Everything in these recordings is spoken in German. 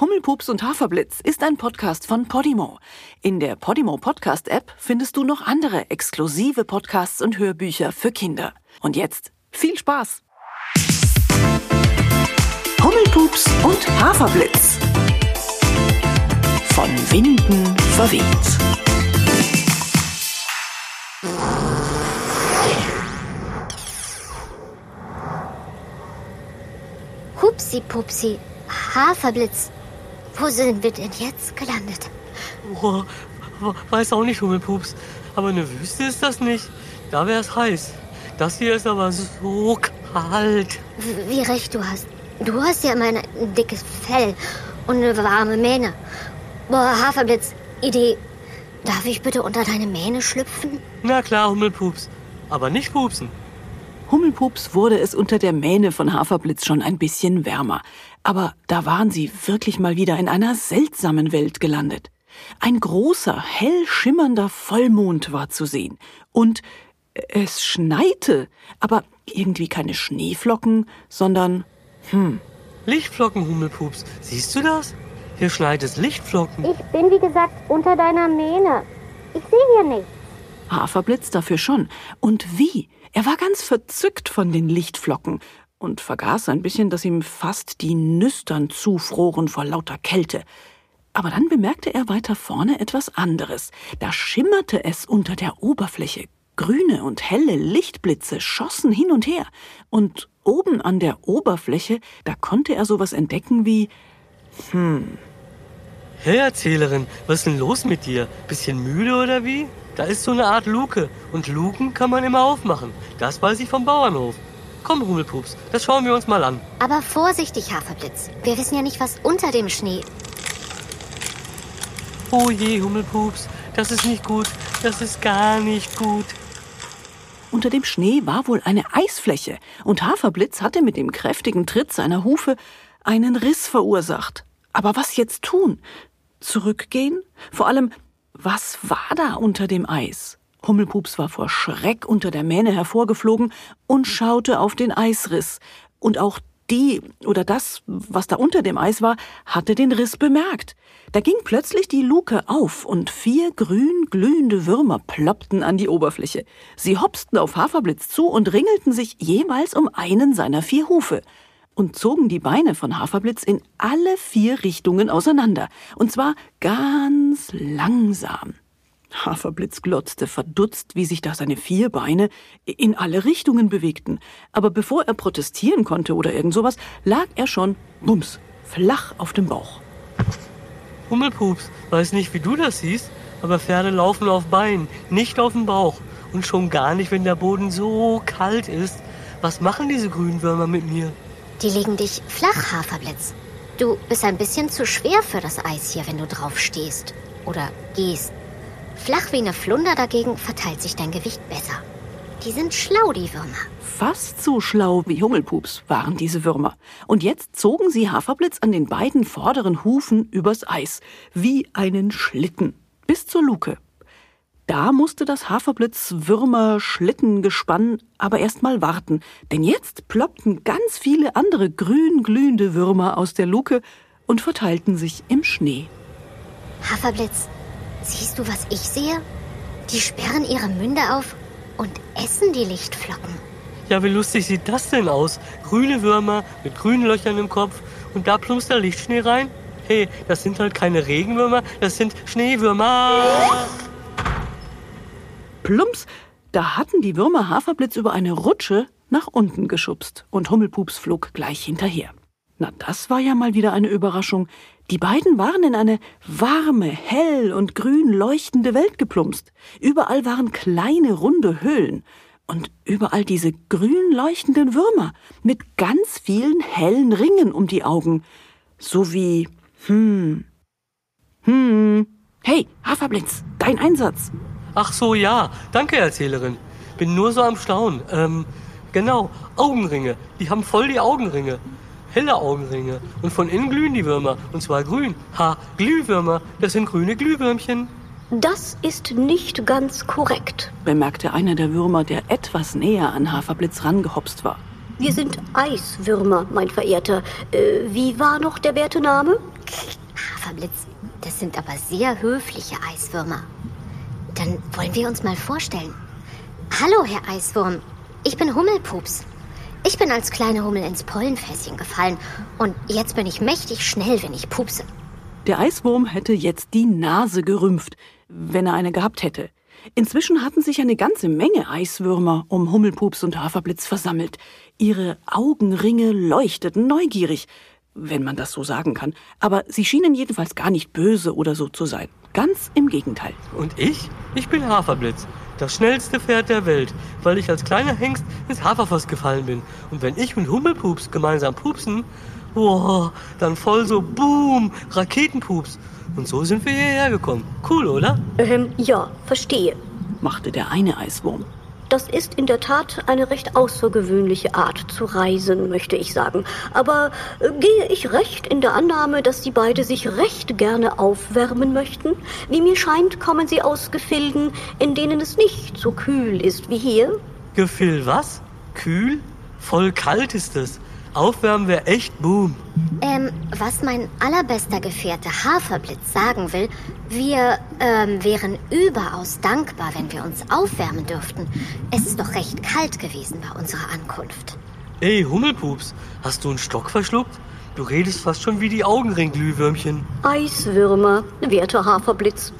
Hummelpups und Haferblitz ist ein Podcast von Podimo. In der Podimo Podcast App findest du noch andere exklusive Podcasts und Hörbücher für Kinder. Und jetzt viel Spaß! Hummelpups und Haferblitz. Von Winden verweht. Hupsi Pupsi, Haferblitz. Wo sind wir denn jetzt gelandet? Boah, weiß auch nicht, Hummelpups. Aber eine Wüste ist das nicht. Da wäre es heiß. Das hier ist aber so kalt. Wie recht du hast. Du hast ja immer ein dickes Fell und eine warme Mähne. Boah, Haferblitz, Idee. Darf ich bitte unter deine Mähne schlüpfen? Na klar, Hummelpups. Aber nicht pupsen. Hummelpups wurde es unter der Mähne von Haferblitz schon ein bisschen wärmer. Aber da waren sie wirklich mal wieder in einer seltsamen Welt gelandet. Ein großer, hell schimmernder Vollmond war zu sehen. Und es schneite, aber irgendwie keine Schneeflocken, sondern, hm. Lichtflocken, Hummelpups. Siehst du das? Hier schneit es Lichtflocken. Ich bin, wie gesagt, unter deiner Mähne. Ich sehe hier nichts. Haferblitz dafür schon. Und wie? Er war ganz verzückt von den Lichtflocken und vergaß ein bisschen, dass ihm fast die Nüstern zufroren vor lauter Kälte. Aber dann bemerkte er weiter vorne etwas anderes. Da schimmerte es unter der Oberfläche. Grüne und helle Lichtblitze schossen hin und her. Und oben an der Oberfläche, da konnte er sowas entdecken wie, hm. Hey, Erzählerin, was ist denn los mit dir? Bisschen müde oder wie? Da ist so eine Art Luke. Und Luken kann man immer aufmachen. Das weiß ich vom Bauernhof. Komm, Hummelpups, das schauen wir uns mal an. Aber vorsichtig, Haferblitz. Wir wissen ja nicht, was unter dem Schnee. Oh je, Hummelpups, das ist nicht gut. Das ist gar nicht gut. Unter dem Schnee war wohl eine Eisfläche, und Haferblitz hatte mit dem kräftigen Tritt seiner Hufe einen Riss verursacht. Aber was jetzt tun? Zurückgehen? Vor allem, was war da unter dem Eis? Hummelpups war vor Schreck unter der Mähne hervorgeflogen und schaute auf den Eisriss. Und auch die oder das, was da unter dem Eis war, hatte den Riss bemerkt. Da ging plötzlich die Luke auf und vier grün glühende Würmer ploppten an die Oberfläche. Sie hopsten auf Haferblitz zu und ringelten sich jeweils um einen seiner vier Hufe und zogen die Beine von Haferblitz in alle vier Richtungen auseinander. Und zwar ganz langsam. Haferblitz glotzte verdutzt, wie sich da seine vier Beine in alle Richtungen bewegten. Aber bevor er protestieren konnte oder irgend sowas, lag er schon, bums, flach auf dem Bauch. Hummelpups, weiß nicht, wie du das siehst, aber Pferde laufen auf Beinen, nicht auf dem Bauch. Und schon gar nicht, wenn der Boden so kalt ist. Was machen diese Grünwürmer mit mir? Die legen dich flach, Haferblitz. Du bist ein bisschen zu schwer für das Eis hier, wenn du drauf stehst. Oder gehst. Flach wie eine Flunder dagegen verteilt sich dein Gewicht besser. Die sind schlau, die Würmer. Fast so schlau wie Hummelpups waren diese Würmer. Und jetzt zogen sie Haferblitz an den beiden vorderen Hufen übers Eis, wie einen Schlitten, bis zur Luke. Da musste das Haferblitz-Würmer-Schlittengespann aber erst mal warten, denn jetzt ploppten ganz viele andere grün glühende Würmer aus der Luke und verteilten sich im Schnee. Haferblitz, siehst du, was ich sehe? Die sperren ihre Münde auf und essen die Lichtflocken. Ja, wie lustig sieht das denn aus? Grüne Würmer mit grünen Löchern im Kopf und da plumpst der Lichtschnee rein? Hey, das sind halt keine Regenwürmer, das sind Schneewürmer. Plumps, da hatten die Würmer Haferblitz über eine Rutsche nach unten geschubst und Hummelpups flog gleich hinterher. Na, das war ja mal wieder eine Überraschung. Die beiden waren in eine warme, hell und grün leuchtende Welt geplumpst. Überall waren kleine, runde Höhlen. Und überall diese grün leuchtenden Würmer mit ganz vielen hellen Ringen um die Augen. So wie, hm, hm. Hey, Haferblitz, dein Einsatz. Ach so, ja. Danke, Erzählerin. Bin nur so am Staunen. Ähm, genau. Augenringe. Die haben voll die Augenringe. Helle Augenringe. Und von innen glühen die Würmer. Und zwar grün. Ha, Glühwürmer. Das sind grüne Glühwürmchen. Das ist nicht ganz korrekt, bemerkte einer der Würmer, der etwas näher an Haferblitz rangehopst war. Wir sind Eiswürmer, mein Verehrter. Äh, wie war noch der werte Name? Haferblitz, das sind aber sehr höfliche Eiswürmer. Dann wollen wir uns mal vorstellen. Hallo, Herr Eiswurm. Ich bin Hummelpups. Ich bin als kleine Hummel ins Pollenfässchen gefallen und jetzt bin ich mächtig schnell, wenn ich pupse. Der Eiswurm hätte jetzt die Nase gerümpft, wenn er eine gehabt hätte. Inzwischen hatten sich eine ganze Menge Eiswürmer um Hummelpups und Haferblitz versammelt. Ihre Augenringe leuchteten neugierig, wenn man das so sagen kann. Aber sie schienen jedenfalls gar nicht böse oder so zu sein. Ganz im Gegenteil. Und ich? Ich bin Haferblitz. Das schnellste Pferd der Welt, weil ich als kleiner Hengst ins Haferfass gefallen bin. Und wenn ich und Hummelpups gemeinsam pupsen, boah, dann voll so Boom, Raketenpups. Und so sind wir hierher gekommen. Cool, oder? Ähm, ja, verstehe. machte der eine Eiswurm. Das ist in der Tat eine recht außergewöhnliche Art zu reisen, möchte ich sagen. Aber äh, gehe ich recht in der Annahme, dass Sie beide sich recht gerne aufwärmen möchten? Wie mir scheint, kommen Sie aus Gefilden, in denen es nicht so kühl ist wie hier. Gefühl was? Kühl? Voll kalt ist es. Aufwärmen wäre echt Boom. Ähm, was mein allerbester Gefährte Haferblitz sagen will, wir ähm, wären überaus dankbar, wenn wir uns aufwärmen dürften. Es ist doch recht kalt gewesen bei unserer Ankunft. Ey, Hummelpups, hast du einen Stock verschluckt? Du redest fast schon wie die Augenringglühwürmchen. Eiswürmer, werter Haferblitz.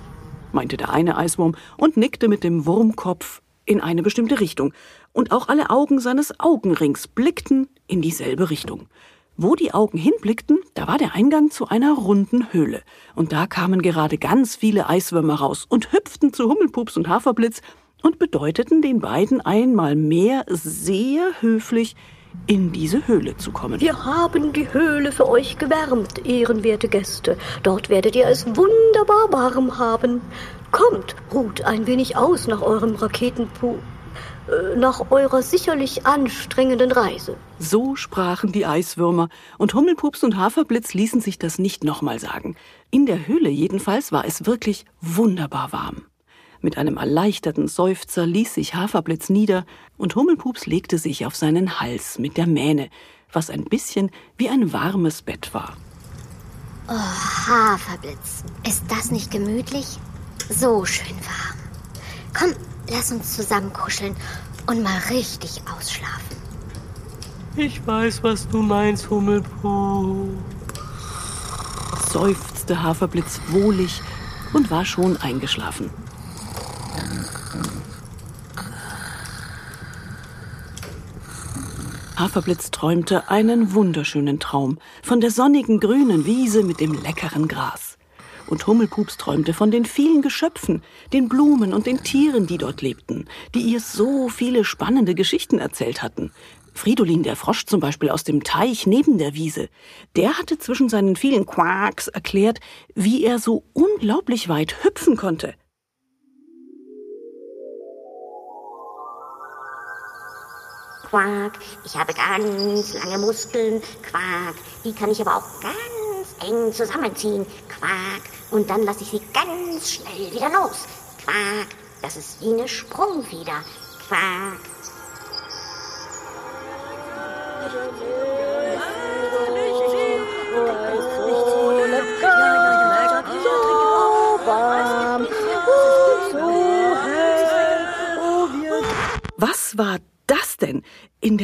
meinte der eine Eiswurm und nickte mit dem Wurmkopf in eine bestimmte Richtung. Und auch alle Augen seines Augenrings blickten in dieselbe Richtung. Wo die Augen hinblickten, da war der Eingang zu einer runden Höhle. Und da kamen gerade ganz viele Eiswürmer raus und hüpften zu Hummelpups und Haferblitz und bedeuteten den beiden einmal mehr sehr höflich, in diese Höhle zu kommen. Wir haben die Höhle für euch gewärmt, ehrenwerte Gäste. Dort werdet ihr es wunderbar warm haben. Kommt, ruht ein wenig aus nach eurem Raketenpu... äh, nach eurer sicherlich anstrengenden Reise. So sprachen die Eiswürmer, und Hummelpups und Haferblitz ließen sich das nicht nochmal sagen. In der Höhle jedenfalls war es wirklich wunderbar warm. Mit einem erleichterten Seufzer ließ sich Haferblitz nieder, und Hummelpups legte sich auf seinen Hals mit der Mähne, was ein bisschen wie ein warmes Bett war. Haferblitz, ist das nicht gemütlich? So schön warm. Komm, lass uns zusammen kuscheln und mal richtig ausschlafen. Ich weiß, was du meinst, Hummelpup. seufzte Haferblitz wohlig und war schon eingeschlafen. Haferblitz träumte einen wunderschönen Traum von der sonnigen grünen Wiese mit dem leckeren Gras. Und Hummelpups träumte von den vielen Geschöpfen, den Blumen und den Tieren, die dort lebten, die ihr so viele spannende Geschichten erzählt hatten. Fridolin, der Frosch zum Beispiel aus dem Teich neben der Wiese, der hatte zwischen seinen vielen Quacks erklärt, wie er so unglaublich weit hüpfen konnte. Quack, ich habe ganz lange Muskeln. Quack, die kann ich aber auch ganz eng zusammenziehen. Quack, und dann lasse ich sie ganz schnell wieder los. Quack, das ist wie eine Sprungfeder. Quack.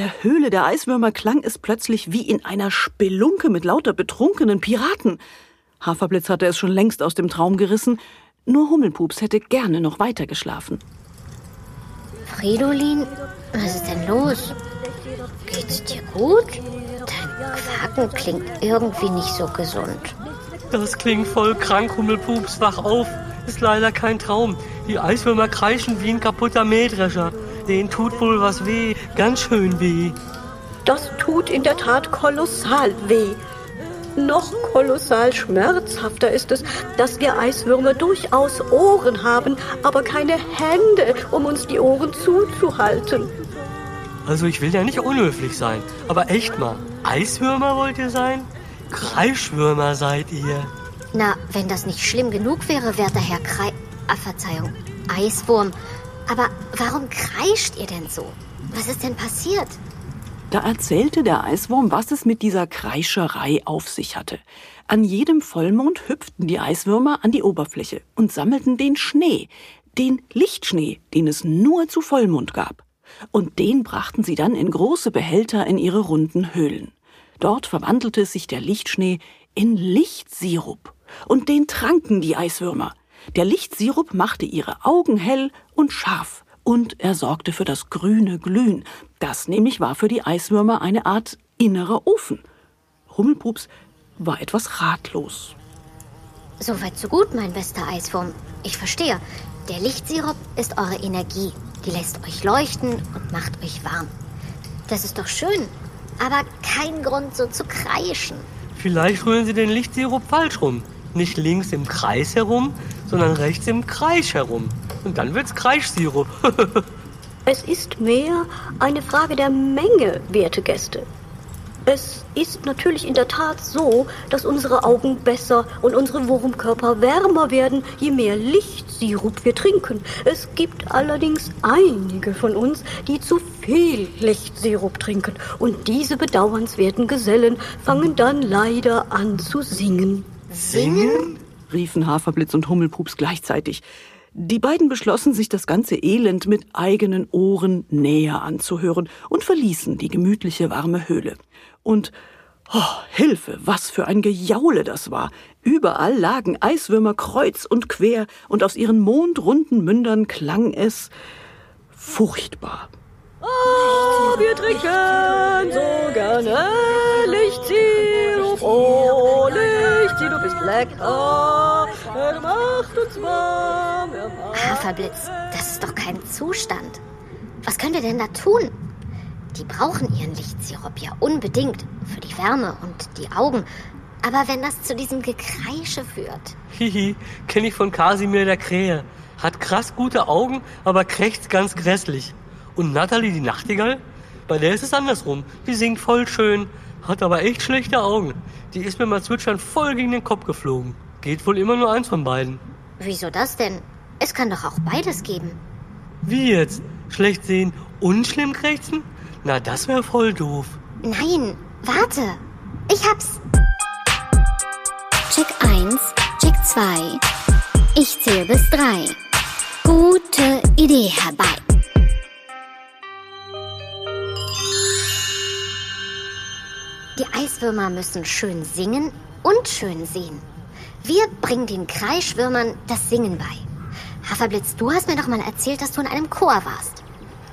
Der Höhle der Eiswürmer klang es plötzlich wie in einer Spelunke mit lauter betrunkenen Piraten. Haferblitz hatte es schon längst aus dem Traum gerissen, nur Hummelpups hätte gerne noch weiter geschlafen. Fridolin, was ist denn los? Geht's dir gut? Dein Quaken klingt irgendwie nicht so gesund. Das klingt voll krank, Hummelpups. Wach auf. Ist leider kein Traum. Die Eiswürmer kreischen wie ein kaputter Mähdrescher. Denen tut wohl was weh. Ganz schön weh. Das tut in der Tat kolossal weh. Noch kolossal schmerzhafter ist es, dass wir Eiswürmer durchaus Ohren haben, aber keine Hände, um uns die Ohren zuzuhalten. Also ich will ja nicht unhöflich sein. Aber echt mal. Eiswürmer wollt ihr sein? Kreischwürmer seid ihr. Na, wenn das nicht schlimm genug wäre, werter Herr Krei... Ah, Verzeihung, Eiswurm. Aber warum kreischt ihr denn so? Was ist denn passiert? Da erzählte der Eiswurm, was es mit dieser Kreischerei auf sich hatte. An jedem Vollmond hüpften die Eiswürmer an die Oberfläche und sammelten den Schnee, den Lichtschnee, den es nur zu Vollmond gab. Und den brachten sie dann in große Behälter in ihre runden Höhlen. Dort verwandelte sich der Lichtschnee in Lichtsirup. Und den tranken die Eiswürmer. Der Lichtsirup machte ihre Augen hell und scharf und er sorgte für das grüne Glühen. Das nämlich war für die Eiswürmer eine Art innerer Ofen. Hummelpups war etwas ratlos. Soweit so gut, mein bester Eiswurm. Ich verstehe. Der Lichtsirup ist eure Energie. Die lässt euch leuchten und macht euch warm. Das ist doch schön, aber kein Grund so zu kreischen. Vielleicht rühren Sie den Lichtsirup falsch rum. Nicht links im Kreis herum, sondern rechts im Kreis herum. Und dann wird's Kreischsirup. Es ist mehr eine Frage der Menge, werte Gäste. Es ist natürlich in der Tat so, dass unsere Augen besser und unsere Wurmkörper wärmer werden, je mehr Lichtsirup wir trinken. Es gibt allerdings einige von uns, die zu viel Lichtsirup trinken. Und diese bedauernswerten Gesellen fangen dann leider an zu singen. Singen? riefen Haferblitz und Hummelpups gleichzeitig. Die beiden beschlossen, sich das ganze Elend mit eigenen Ohren näher anzuhören und verließen die gemütliche warme Höhle. Und oh, Hilfe, was für ein Gejaule das war. Überall lagen Eiswürmer kreuz und quer, und aus ihren mondrunden Mündern klang es furchtbar. Ah, wir trinken so gerne Lichtsirup. Oh, Lichtsirup ist lecker. Er macht uns warm. Er macht Haferblitz, das ist doch kein Zustand. Was könnt ihr denn da tun? Die brauchen ihren Lichtsirup ja unbedingt für die Wärme und die Augen. Aber wenn das zu diesem Gekreische führt. Hihi, kenne ich von Kasimir der Krähe. Hat krass gute Augen, aber krächzt ganz grässlich. Und Natalie die Nachtigall? Bei der ist es andersrum. Die singt voll schön, hat aber echt schlechte Augen. Die ist mir mal zwitschern voll gegen den Kopf geflogen. Geht wohl immer nur eins von beiden. Wieso das denn? Es kann doch auch beides geben. Wie jetzt? Schlecht sehen und schlimm krächzen? Na, das wäre voll doof. Nein, warte. Ich hab's. Check 1, Check 2. Ich zähle bis 3. Gute Idee herbei. Die Eiswürmer müssen schön singen und schön sehen. Wir bringen den Kreischwürmern das Singen bei. Haferblitz, du hast mir doch mal erzählt, dass du in einem Chor warst.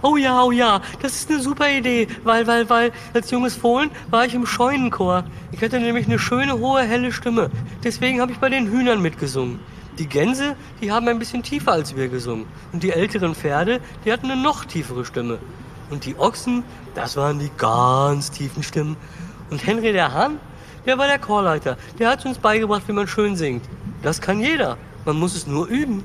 Oh ja, oh ja, das ist eine super Idee, weil, weil, weil, als junges Fohlen war ich im Scheunenchor. Ich hatte nämlich eine schöne, hohe, helle Stimme. Deswegen habe ich bei den Hühnern mitgesungen. Die Gänse, die haben ein bisschen tiefer als wir gesungen. Und die älteren Pferde, die hatten eine noch tiefere Stimme. Und die Ochsen, das waren die ganz tiefen Stimmen. Und Henry der Hahn, der war der Chorleiter. Der hat uns beigebracht, wie man schön singt. Das kann jeder. Man muss es nur üben.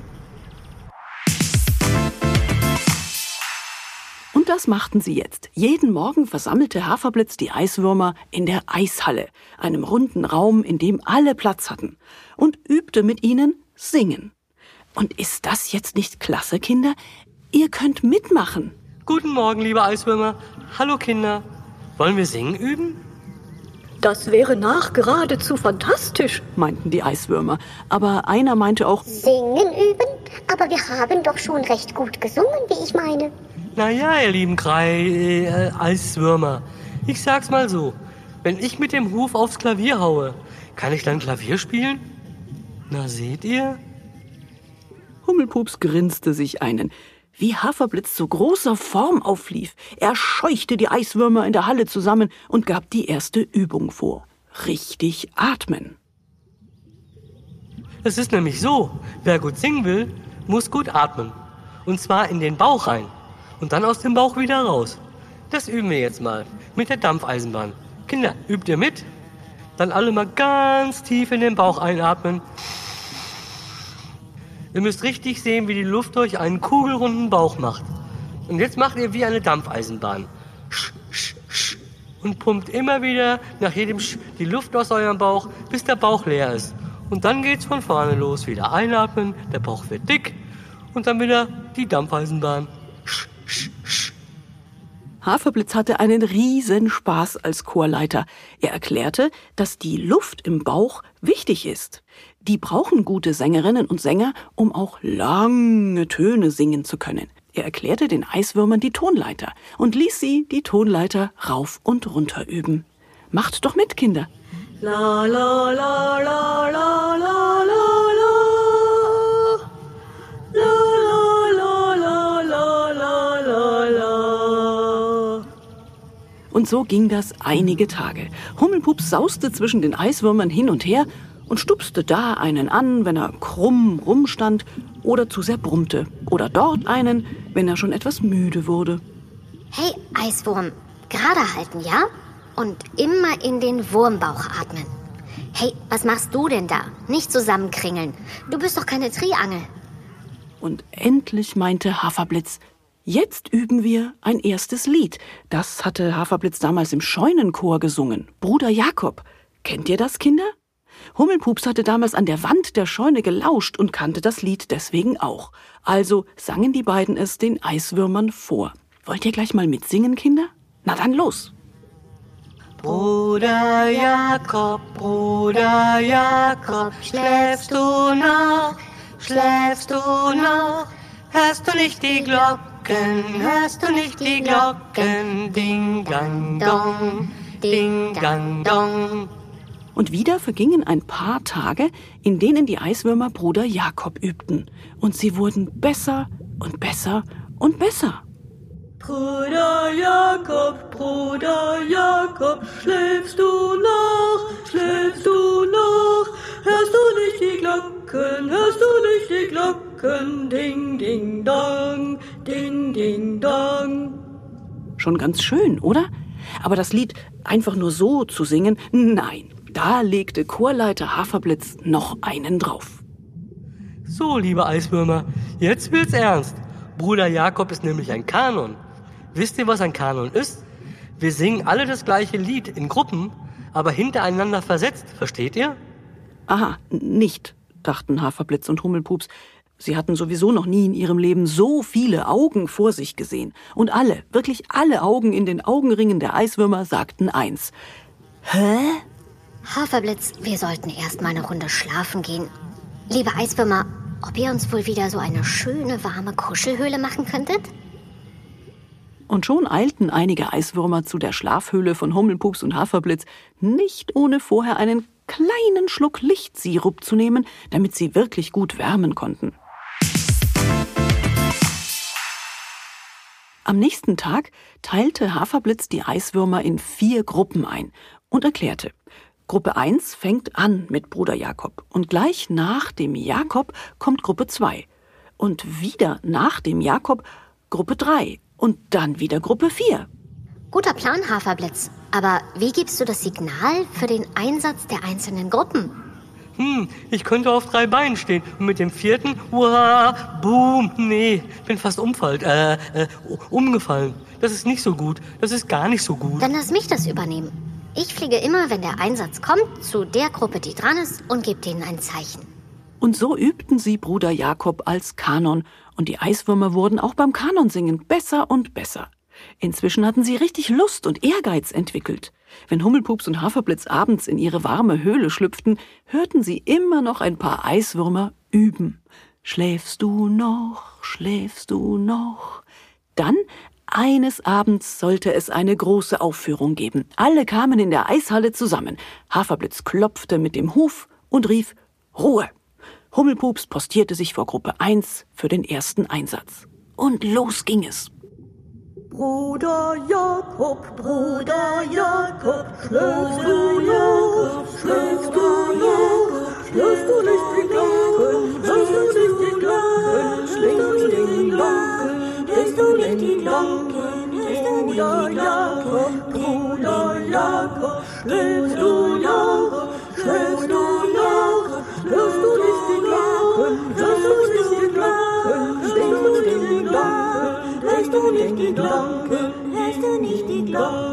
Und das machten sie jetzt. Jeden Morgen versammelte Haferblitz die Eiswürmer in der Eishalle, einem runden Raum, in dem alle Platz hatten, und übte mit ihnen Singen. Und ist das jetzt nicht klasse, Kinder? Ihr könnt mitmachen. Guten Morgen, liebe Eiswürmer. Hallo, Kinder. Wollen wir singen üben? Das wäre nachgeradezu fantastisch. meinten die Eiswürmer. Aber einer meinte auch, Singen üben? Aber wir haben doch schon recht gut gesungen, wie ich meine. Naja, ihr lieben Krei, äh, Eiswürmer. Ich sag's mal so. Wenn ich mit dem Huf aufs Klavier haue, kann ich dann Klavier spielen? Na, seht ihr? Hummelpups grinste sich einen. Wie Haferblitz zu großer Form auflief. Er scheuchte die Eiswürmer in der Halle zusammen und gab die erste Übung vor. Richtig atmen. Es ist nämlich so, wer gut singen will, muss gut atmen. Und zwar in den Bauch rein und dann aus dem Bauch wieder raus. Das üben wir jetzt mal mit der Dampfeisenbahn. Kinder, übt ihr mit? Dann alle mal ganz tief in den Bauch einatmen. Ihr müsst richtig sehen, wie die Luft durch einen kugelrunden Bauch macht. Und jetzt macht ihr wie eine Dampfeisenbahn. Sch, sch, sch. Und pumpt immer wieder nach jedem Sch die Luft aus eurem Bauch, bis der Bauch leer ist. Und dann geht's von vorne los. Wieder einatmen, der Bauch wird dick. Und dann wieder die Dampfeisenbahn. Sch, sch, sch. Haferblitz hatte einen riesen Spaß als Chorleiter. Er erklärte, dass die Luft im Bauch wichtig ist. Die brauchen gute Sängerinnen und Sänger, um auch lange Töne singen zu können. Er erklärte den Eiswürmern die Tonleiter und ließ sie die Tonleiter rauf und runter üben. Macht doch mit, Kinder. La la la la la la la. Und so ging das einige Tage. Hummelpups sauste zwischen den Eiswürmern hin und her und stupste da einen an, wenn er krumm rumstand oder zu sehr brummte. Oder dort einen, wenn er schon etwas müde wurde. Hey, Eiswurm, gerade halten, ja? Und immer in den Wurmbauch atmen. Hey, was machst du denn da? Nicht zusammenkringeln. Du bist doch keine Triangel. Und endlich meinte Haferblitz, jetzt üben wir ein erstes Lied. Das hatte Haferblitz damals im Scheunenchor gesungen. Bruder Jakob. Kennt ihr das, Kinder? Hummelpups hatte damals an der Wand der Scheune gelauscht und kannte das Lied deswegen auch. Also sangen die beiden es den Eiswürmern vor. Wollt ihr gleich mal mitsingen, Kinder? Na dann los. Bruder Jakob, Bruder Jakob, schläfst du noch, schläfst du noch? Hörst du nicht die Glocken, hörst du nicht die Glocken? Ding, dang, dong, ding, dang, dong. Und wieder vergingen ein paar Tage, in denen die Eiswürmer Bruder Jakob übten. Und sie wurden besser und besser und besser. Bruder Jakob, Bruder Jakob, schläfst du noch, schläfst du noch? Hörst du nicht die Glocken, hörst du nicht die Glocken? Ding, ding, dong, ding, ding, dong. Schon ganz schön, oder? Aber das Lied einfach nur so zu singen, nein, da legte Chorleiter Haferblitz noch einen drauf. So, liebe Eiswürmer, jetzt wird's ernst. Bruder Jakob ist nämlich ein Kanon. Wisst ihr, was ein Kanon ist? Wir singen alle das gleiche Lied in Gruppen, aber hintereinander versetzt, versteht ihr? Aha, nicht, dachten Haferblitz und Hummelpups. Sie hatten sowieso noch nie in ihrem Leben so viele Augen vor sich gesehen. Und alle, wirklich alle Augen in den Augenringen der Eiswürmer sagten eins. Hä? Haferblitz, wir sollten erst mal eine Runde schlafen gehen. Liebe Eiswürmer, ob ihr uns wohl wieder so eine schöne, warme Kuschelhöhle machen könntet? Und schon eilten einige Eiswürmer zu der Schlafhöhle von Hummelpups und Haferblitz, nicht ohne vorher einen kleinen Schluck Lichtsirup zu nehmen, damit sie wirklich gut wärmen konnten. Am nächsten Tag teilte Haferblitz die Eiswürmer in vier Gruppen ein und erklärte, Gruppe 1 fängt an mit Bruder Jakob und gleich nach dem Jakob kommt Gruppe 2 und wieder nach dem Jakob Gruppe 3 und dann wieder Gruppe 4. Guter Plan, Haferblitz. Aber wie gibst du das Signal für den Einsatz der einzelnen Gruppen? Hm, ich könnte auf drei Beinen stehen und mit dem vierten, uah, boom, nee, bin fast umfallen, äh, äh, umgefallen. Das ist nicht so gut. Das ist gar nicht so gut. Dann lass mich das übernehmen. Ich fliege immer, wenn der Einsatz kommt, zu der Gruppe, die dran ist und gebe denen ein Zeichen. Und so übten sie Bruder Jakob als Kanon, und die Eiswürmer wurden auch beim Kanonsingen besser und besser. Inzwischen hatten sie richtig Lust und Ehrgeiz entwickelt. Wenn Hummelpups und Haferblitz abends in ihre warme Höhle schlüpften, hörten sie immer noch ein paar Eiswürmer üben. Schläfst du noch, schläfst du noch? Dann eines Abends sollte es eine große Aufführung geben. Alle kamen in der Eishalle zusammen. Haferblitz klopfte mit dem Huf und rief Ruhe. Hummelpups postierte sich vor Gruppe 1 für den ersten Einsatz. Und los ging es. Bruder Jakob, Bruder Jakob, schläfst du noch, schläfst du noch, schläfst du nicht die Glocken, hörst du nicht die Glocken, schläfst hörst du nicht die Glocken, hörst du nicht die Glocken,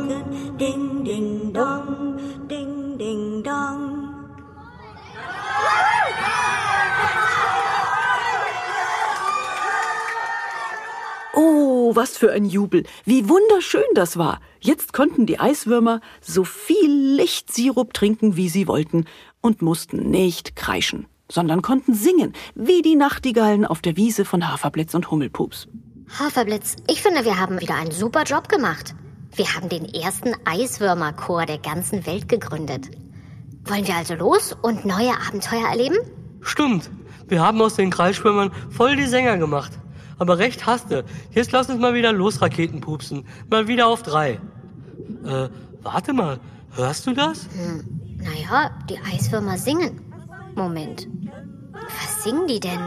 Oh, was für ein Jubel. Wie wunderschön das war. Jetzt konnten die Eiswürmer so viel Lichtsirup trinken, wie sie wollten und mussten nicht kreischen, sondern konnten singen, wie die Nachtigallen auf der Wiese von Haferblitz und Hummelpups. Haferblitz, ich finde, wir haben wieder einen super Job gemacht. Wir haben den ersten Eiswürmerchor der ganzen Welt gegründet. Wollen wir also los und neue Abenteuer erleben? Stimmt. Wir haben aus den Kreisschwimmern voll die Sänger gemacht. Aber recht hast du. Jetzt lass uns mal wieder los Raketen pupsen. Mal wieder auf drei. Äh, warte mal. Hörst du das? Hm, naja, die Eiswürmer singen. Moment. Was singen die denn?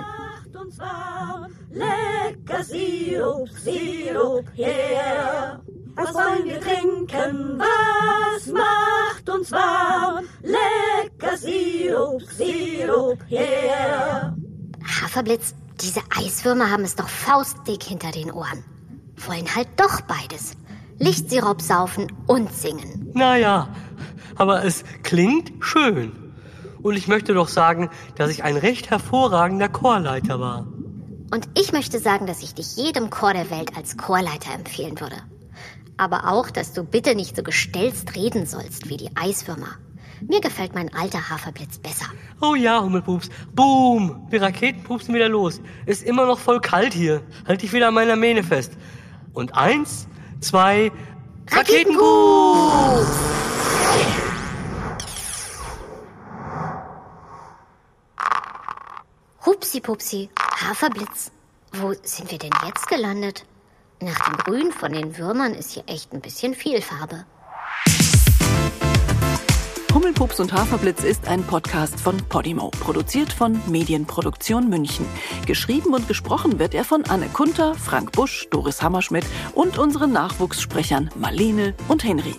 Lecker Sirup, Sirup, yeah. Was wollen wir trinken? Was macht uns warm? Lecker Sirup, Sirup, yeah. Haferblitz, diese Eiswürmer haben es doch faustdick hinter den Ohren. Wollen halt doch beides. Lichtsirup saufen und singen. Naja, aber es klingt schön. Und ich möchte doch sagen, dass ich ein recht hervorragender Chorleiter war. Und ich möchte sagen, dass ich dich jedem Chor der Welt als Chorleiter empfehlen würde. Aber auch, dass du bitte nicht so gestelzt reden sollst wie die Eiswürmer. Mir gefällt mein alter Haferblitz besser. Oh ja, Hummelpups. Boom! Die Raketen pupsen wieder los. Ist immer noch voll kalt hier. Halt dich wieder an meiner Mähne fest. Und eins, zwei, Raketenpups! Hupsi Pupsi, Haferblitz. Wo sind wir denn jetzt gelandet? Nach dem Grün von den Würmern ist hier echt ein bisschen viel Farbe. Hummelpups und Haferblitz ist ein Podcast von Podimo, produziert von Medienproduktion München. Geschrieben und gesprochen wird er von Anne Kunter, Frank Busch, Doris Hammerschmidt und unseren Nachwuchssprechern Marlene und Henry.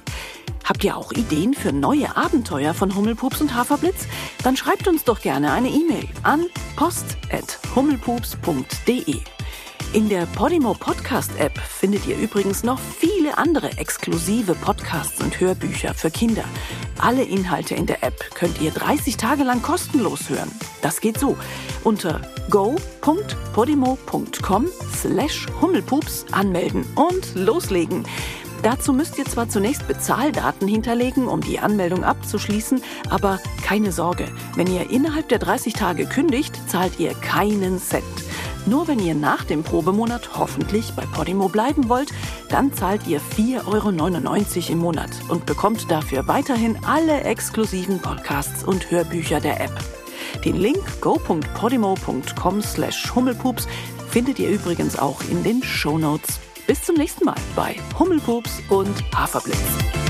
Habt ihr auch Ideen für neue Abenteuer von Hummelpups und Haferblitz? Dann schreibt uns doch gerne eine E-Mail an post.hummelpups.de. In der Podimo Podcast App findet ihr übrigens noch viele andere exklusive Podcasts und Hörbücher für Kinder. Alle Inhalte in der App könnt ihr 30 Tage lang kostenlos hören. Das geht so. Unter go.podimo.com slash Hummelpups anmelden und loslegen. Dazu müsst ihr zwar zunächst Bezahldaten hinterlegen, um die Anmeldung abzuschließen, aber keine Sorge, wenn ihr innerhalb der 30 Tage kündigt, zahlt ihr keinen Cent. Nur wenn ihr nach dem Probemonat hoffentlich bei Podimo bleiben wollt, dann zahlt ihr 4,99 Euro im Monat und bekommt dafür weiterhin alle exklusiven Podcasts und Hörbücher der App. Den Link go.podimo.com slash hummelpups findet ihr übrigens auch in den Show Notes. Bis zum nächsten Mal bei Hummelpups und Haferblitz.